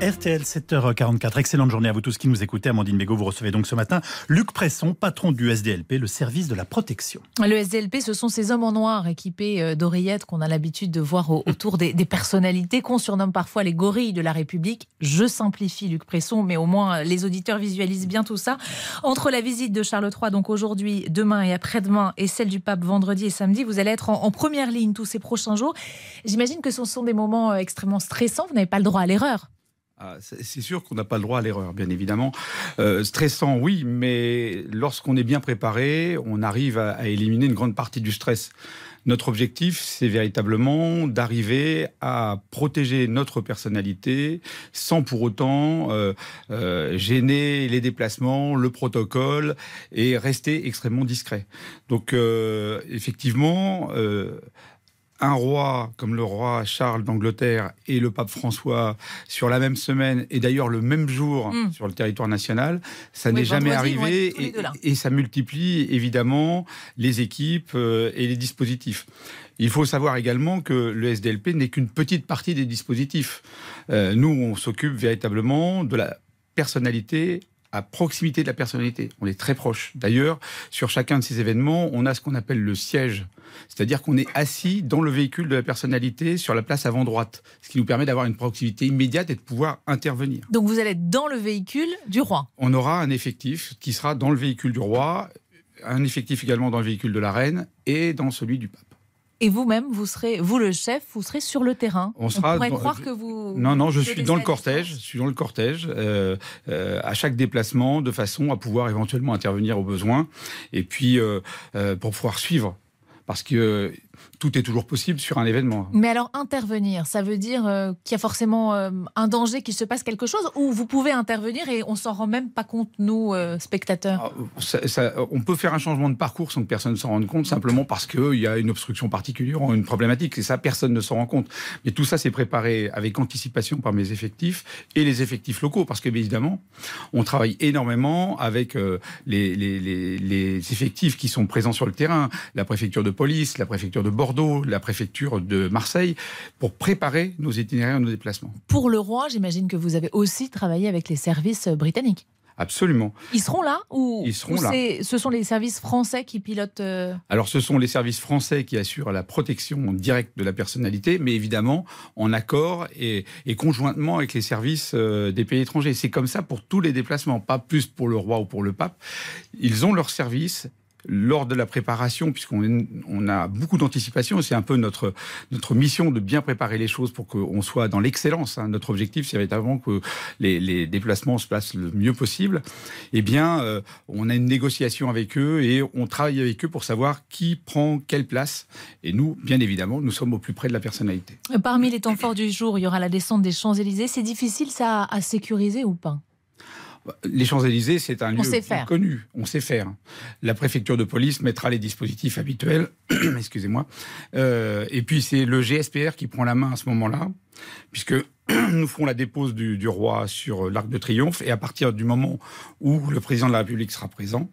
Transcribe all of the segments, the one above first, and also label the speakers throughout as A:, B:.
A: RTL 7h44. Excellente journée à vous tous qui nous écoutez. Amandine Bégaud, vous recevez donc ce matin Luc Presson, patron du SDLP, le service de la protection.
B: Le SDLP, ce sont ces hommes en noir équipés euh, d'oreillettes qu'on a l'habitude de voir autour des, des, personnalités qu'on surnomme parfois les gorilles de la République. Je simplifie Luc Presson, mais au moins les auditeurs visualisent bien tout ça. Entre la visite de Charles III, donc aujourd'hui, demain et après-demain, et celle du pape vendredi et samedi, vous allez être en, en première ligne tous ces prochains jours. J'imagine que ce sont des moments euh, extrêmement stressants. Vous n'avez pas le droit à l'erreur.
C: Ah, c'est sûr qu'on n'a pas le droit à l'erreur, bien évidemment. Euh, stressant, oui, mais lorsqu'on est bien préparé, on arrive à, éliminer une grande partie du stress. Notre objectif, c'est véritablement d'arriver à protéger notre personnalité sans pour autant euh, euh, gêner les déplacements, le protocole et rester extrêmement discret. Donc, euh, effectivement un roi comme le roi Charles d'Angleterre et le pape François sur la même semaine et d'ailleurs le même jour mmh. sur le territoire national, ça oui, n'est jamais arrivé et, et, ça multiplie évidemment les équipes euh, et les dispositifs. Il faut savoir également que le SDLP n'est qu'une petite partie des dispositifs. Euh, nous, on s'occupe véritablement de la personnalité à proximité de la personnalité. On est très proche. D'ailleurs, sur chacun de ces événements, on a ce qu'on appelle le siège. C'est-à-dire qu'on est assis dans le véhicule de la personnalité sur la place avant droite, ce qui nous permet d'avoir une proximité immédiate et de pouvoir intervenir.
B: Donc vous allez être dans le véhicule du roi
C: On aura un effectif qui sera dans le véhicule du roi, un effectif également dans le véhicule de la reine et dans celui du pape.
B: Et vous-même, vous serez, vous le chef, vous serez sur le terrain.
C: On, sera
B: On pourrait
C: dans,
B: croire que vous.
C: Non, non, je suis dans le cortège. Je suis dans le cortège euh, euh, à chaque déplacement, de façon à pouvoir éventuellement intervenir au besoin, et puis euh, pour pouvoir suivre, parce que tout est toujours possible sur un événement.
B: Mais alors intervenir, ça veut dire euh, qu'il y a forcément euh, un danger, qu'il se passe quelque chose, ou vous pouvez intervenir et on s'en rend même pas compte, nous, euh, spectateurs?
C: Ah, ça, ça, On peut faire un changement de parcours sans que personne ne s'en rende compte, simplement parce qu'il y a une obstruction particulière ou une problématique, et ça, personne ne s'en rend compte. Mais tout ça, c'est préparé avec anticipation par mes effectifs et les effectifs locaux, parce que, évidemment, on travaille énormément avec les, les, les, les effectifs qui sont présents sur le terrain, la préfecture de police, la préfecture de Bordeaux, Bordeaux, la préfecture de Marseille, pour préparer nos itinéraires nos déplacements.
B: Pour le roi, j'imagine que vous avez aussi travaillé avec les services britanniques.
C: Absolument.
B: Ils seront là ou
C: Ils seront
B: ou
C: là.
B: Ce sont les services français qui pilotent euh...
C: Alors, ce sont les services français qui assurent la protection directe de la personnalité, mais évidemment en accord et, et conjointement avec les services euh, des pays étrangers. C'est comme ça pour tous les déplacements, pas plus pour le roi ou pour le pape. Ils ont leurs services lors de la préparation, puisqu'on on a beaucoup d'anticipation, c'est un peu notre, notre mission de bien préparer les choses pour qu'on soit dans l'excellence. Hein. Notre objectif, c'est véritablement que les, les, déplacements se passent le mieux possible. Eh bien, euh, on a une négociation avec eux et on travaille avec eux pour savoir qui prend quelle place. Et nous, bien évidemment, nous sommes au plus près de la personnalité.
B: Parmi les temps forts du jour, il y aura la descente des Champs-Élysées. C'est difficile, ça, à sécuriser ou pas?
C: Les Champs-Élysées, c'est un lieu connu. On sait faire. La préfecture de police mettra les dispositifs habituels. Excusez-moi. Euh, et puis, c'est le GSPR qui prend la main à ce moment-là, puisque nous ferons la dépose du, du roi sur l'Arc de Triomphe. Et à partir du moment où le président de la République sera présent,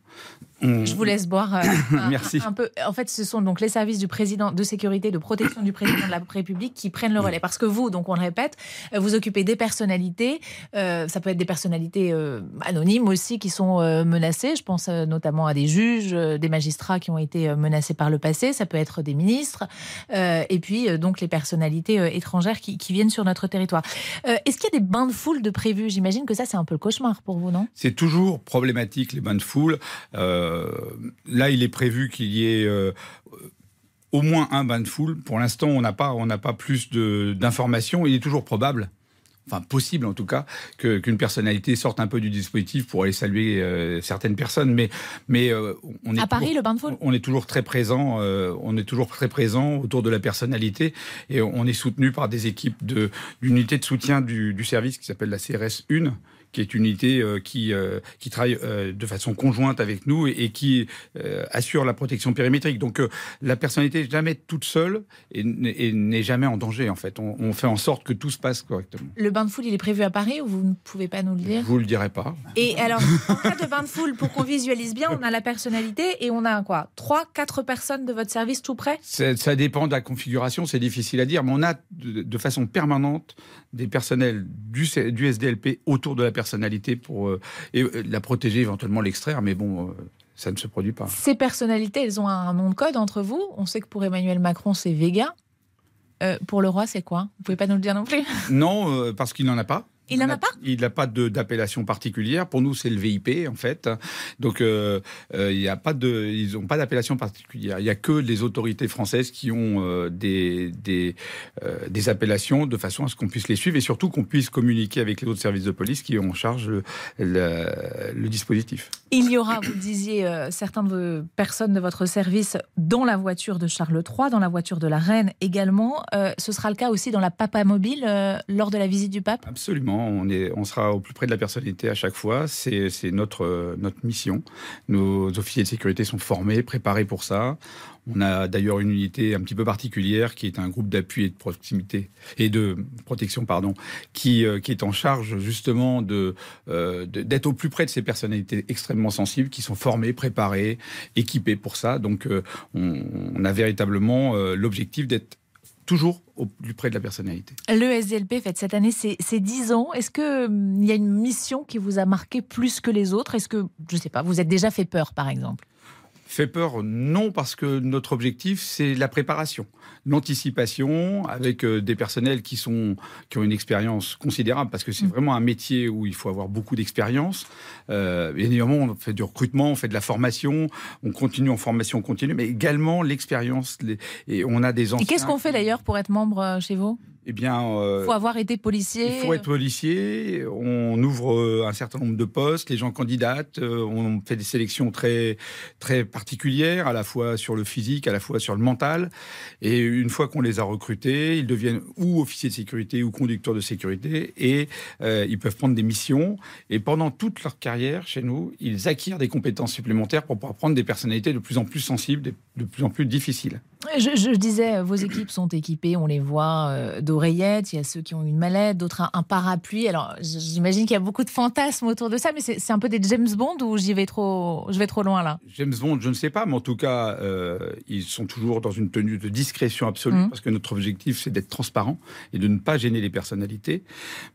B: on... Je vous laisse boire euh, un,
C: Merci.
B: Un, peu. En fait, ce sont donc les services du président de sécurité, de protection du président de la République qui prennent le relais. Parce que vous, donc on le répète, vous occupez des personnalités. Euh, ça peut être des personnalités euh, anonymes aussi qui sont euh, menacées. Je pense euh, notamment à des juges, euh, des magistrats qui ont été menacés par le passé. Ça peut être des ministres. et puis donc les personnalités étrangères qui, qui, viennent sur notre territoire. Est-ce qu'il y a des bains de foule de prévus? J'imagine que ça c'est un peu le cauchemar pour vous, non?
C: C'est toujours problématique les bains de foule. Euh, là, il est prévu qu'il y ait euh, au moins un bain de foule. Pour l'instant, on n'a pas, on n'a pas plus d'informations. Il est toujours probable enfin possible en tout cas, qu'une qu personnalité sorte un peu du dispositif pour aller saluer euh, certaines personnes. Mais, mais euh, on est
B: à Paris, le bain de foule,
C: on est toujours très présent. Euh, on est toujours très présent autour de la personnalité et on est soutenu par des équipes de l'unité de soutien du, du service qui s'appelle la CRS 1 qui est une unité qui, qui travaille de façon conjointe avec nous et, qui assure la protection périmétrique. Donc la personnalité n'est jamais toute seule et, n'est jamais en danger en fait. On, on, fait en sorte que tout se passe correctement.
B: Le bain de foule, il est prévu à Paris ou vous ne pouvez pas nous le dire?
C: Je vous le dirai pas.
B: Et alors, en cas de bain de foule, pour qu'on visualise bien, on a la personnalité et on a quoi? Trois, quatre personnes de votre service tout près?
C: Ça dépend de la configuration, c'est difficile à dire, mais on a de, façon permanente des personnels du, du, SDLP autour de la personnalité pour euh, et, euh, la protéger, éventuellement l'extraire, mais bon. Euh, ça ne se produit pas.
B: Ces personnalités, elles ont un nom de code entre vous. On sait que pour Emmanuel Macron, c'est Vega. pour le roi, c'est quoi? Vous pouvez pas nous le dire non plus?
C: Non, parce qu'il n'en a pas.
B: Il n'en a pas
C: Il n'a pas d'appellation particulière. Pour nous, c'est le VIP, en fait. Donc, euh, euh, il a pas de, ils n'ont pas d'appellation particulière. Il n'y a que les autorités françaises qui ont euh, des, des, des, appellations de façon à ce qu'on puisse les suivre et surtout qu'on puisse communiquer avec les autres services de police qui ont en charge le, le, dispositif.
B: Il y aura, vous disiez, de vos personnes de votre service dans la voiture de Charles III, dans la voiture de la reine également. ce sera le cas aussi dans la Papa Mobile lors de la visite du pape?
C: Absolument on, est, on sera au plus près de la personnalité à chaque fois. C'est notre, notre mission. Nos officiers de sécurité sont formés, préparés pour ça. On a d'ailleurs une unité un petit peu particulière qui est un groupe d'appui et de proximité et de protection, pardon, qui, euh, qui est en charge justement de euh, d'être au plus près de ces personnalités extrêmement sensibles qui sont formées, préparées, équipées pour ça. Donc euh, on, on, a véritablement l'objectif d'être toujours au plus près de la personnalité.
B: Le SDLP fête cette année ses, 10 ans. Est-ce qu'il hum, y a une mission qui vous a marqué plus que les autres? Est-ce que, je ne sais pas, vous êtes déjà fait peur, par exemple?
C: Fait peur Non, parce que notre objectif, c'est la préparation, l'anticipation, avec euh, des personnels qui, sont, qui ont une expérience considérable, parce que c'est mm. vraiment un métier où il faut avoir beaucoup d'expérience. Euh, évidemment, on fait du recrutement, on fait de la formation, on continue en formation continue, mais également l'expérience. Et on a des anciens...
B: Et qu'est-ce qu'on fait d'ailleurs pour être membre euh, chez vous?
C: Eh bien,
B: il euh, faut avoir été policier.
C: Il faut être policier. On ouvre euh, un certain nombre de postes. Les gens candidatent. Euh, on fait des sélections très très particulières, à la fois sur le physique, à la fois sur le mental. Et une fois qu'on les a recrutés, ils deviennent ou officiers de sécurité ou conducteurs de sécurité, et ils peuvent prendre des missions. Et pendant toute leur carrière chez nous, ils acquièrent des compétences supplémentaires pour pouvoir prendre des personnalités de plus en plus sensibles, de plus en plus difficiles.
B: Je, je disais, vos équipes sont équipées. On les voit oreillettes, il y a ceux qui ont une mallette, d'autres un, parapluie. Alors j'imagine qu'il y a beaucoup de fantasmes autour de ça, mais c'est un peu des James Bond ou j'y vais trop, je vais trop loin là?
C: James Bond, je ne sais pas, mais en tout cas, euh, ils sont toujours dans une tenue de discrétion absolue mmh. parce que notre objectif c'est d'être transparent et de ne pas gêner les personnalités.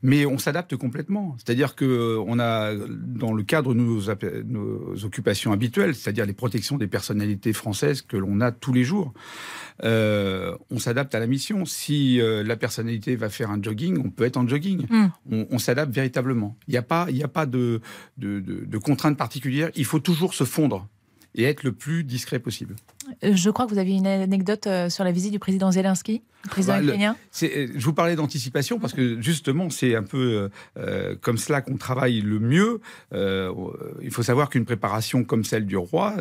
C: Mais on s'adapte complètement, c'est-à-dire que euh, on a dans le cadre de nos, nos occupations habituelles, c'est-à-dire les protections des personnalités françaises que l'on a tous les jours. Euh, on s'adapte à la mission. Si la personne personnalité va faire un jogging, on peut être en jogging. Hmm. On, s'adapte véritablement. Il n'y a pas, il a pas de, de, de, contraintes particulières. Il faut toujours se fondre et être le plus discret possible.
B: Euh, je crois que vous aviez une anecdote euh, sur la visite du président Zelensky, président bah, ukrainien.
C: Euh, je vous parlais d'anticipation parce que justement, c'est un peu comme cela qu'on travaille le mieux. il faut savoir qu'une préparation comme celle du roi,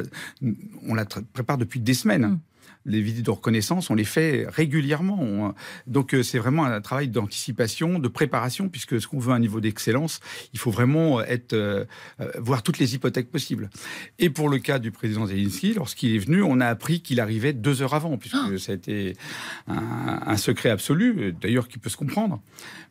C: on la prépare depuis des semaines. Les visites de reconnaissance, on les fait régulièrement. donc euh, c'est vraiment un travail d'anticipation, de préparation, puisque ce qu'on veut à un niveau d'excellence, il faut vraiment être euh, euh, voir toutes les hypothèques possibles. Et pour le cas du président Zelensky, lorsqu'il est venu, on a appris qu'il arrivait deux heures avant, puisque ah. ça a été un, secret absolu, d'ailleurs qui peut se comprendre.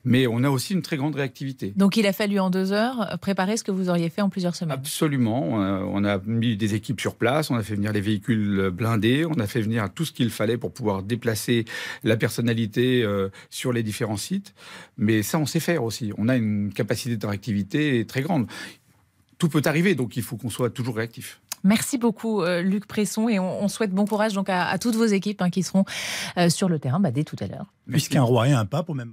C: Mais on a aussi une très grande réactivité.
B: Donc il a fallu en deux heures préparer ce que vous auriez fait en plusieurs semaines?
C: Absolument. On a mis des équipes sur place, on a fait venir les véhicules blindés, on a fait venir tout ce qu'il fallait pour pouvoir déplacer la personnalité euh, sur les différents sites. Mais ça, on sait faire aussi. On a une capacité de réactivité très grande. Tout peut arriver, donc il faut qu'on soit toujours réactif.
B: Merci beaucoup, euh, Luc Presson, et on, souhaite bon courage donc à, toutes vos équipes hein, qui seront euh, sur le terrain bah, dès tout à l'heure.
A: Puisqu'un roi et un pape au même